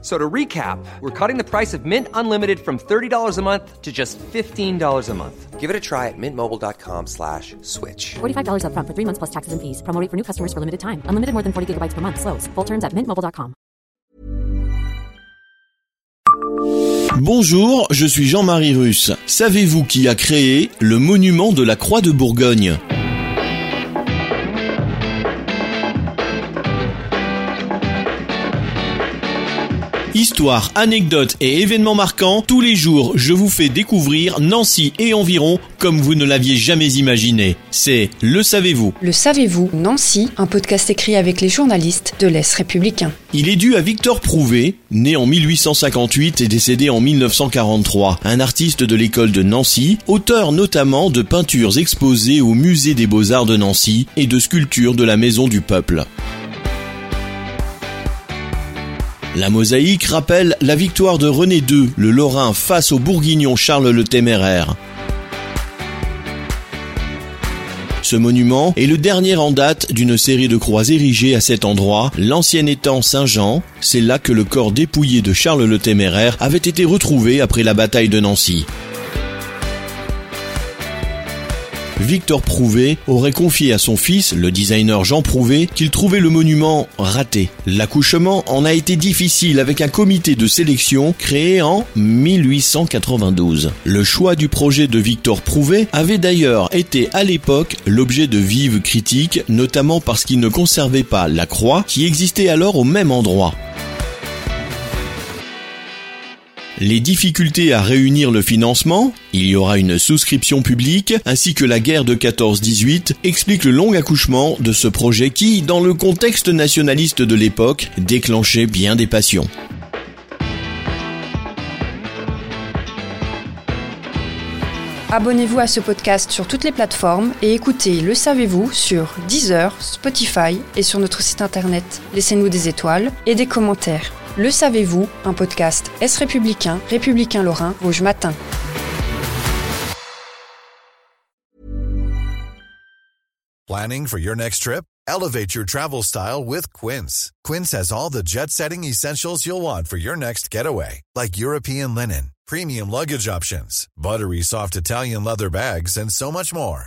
So to recap, we're cutting the price of Mint Unlimited from $30 a month to just $15 a month. Give it a try at mintmobile.com slash switch. $45 upfront for three months plus taxes and fees. Promo rate for new customers for limited time. Unlimited more than 40 gigabytes per month. Slows. Full terms at mintmobile.com. Bonjour, je suis Jean-Marie Russe. Savez-vous qui a créé le monument de la Croix de Bourgogne? Histoire, anecdotes et événements marquants, tous les jours je vous fais découvrir Nancy et environ comme vous ne l'aviez jamais imaginé. C'est Le Savez-vous Le savez-vous, Nancy, un podcast écrit avec les journalistes de l'Est républicain. Il est dû à Victor Prouvé, né en 1858 et décédé en 1943, un artiste de l'école de Nancy, auteur notamment de peintures exposées au musée des beaux-arts de Nancy et de sculptures de la Maison du Peuple. La mosaïque rappelle la victoire de René II, le Lorrain, face au Bourguignon Charles le Téméraire. Ce monument est le dernier en date d'une série de croix érigées à cet endroit, l'ancien étang Saint-Jean. C'est là que le corps dépouillé de Charles le Téméraire avait été retrouvé après la bataille de Nancy. Victor Prouvé aurait confié à son fils, le designer Jean Prouvé, qu'il trouvait le monument raté. L'accouchement en a été difficile avec un comité de sélection créé en 1892. Le choix du projet de Victor Prouvé avait d'ailleurs été à l'époque l'objet de vives critiques, notamment parce qu'il ne conservait pas la croix qui existait alors au même endroit. Les difficultés à réunir le financement, il y aura une souscription publique, ainsi que la guerre de 14-18 expliquent le long accouchement de ce projet qui, dans le contexte nationaliste de l'époque, déclenchait bien des passions. Abonnez-vous à ce podcast sur toutes les plateformes et écoutez Le Savez-vous sur Deezer, Spotify et sur notre site internet. Laissez-nous des étoiles et des commentaires. Le Savez-vous, un podcast Est républicain, républicain lorrain, Rouge Matin. Planning for your next trip? Elevate your travel style with Quince. Quince has all the jet setting essentials you'll want for your next getaway, like European linen, premium luggage options, buttery soft Italian leather bags, and so much more.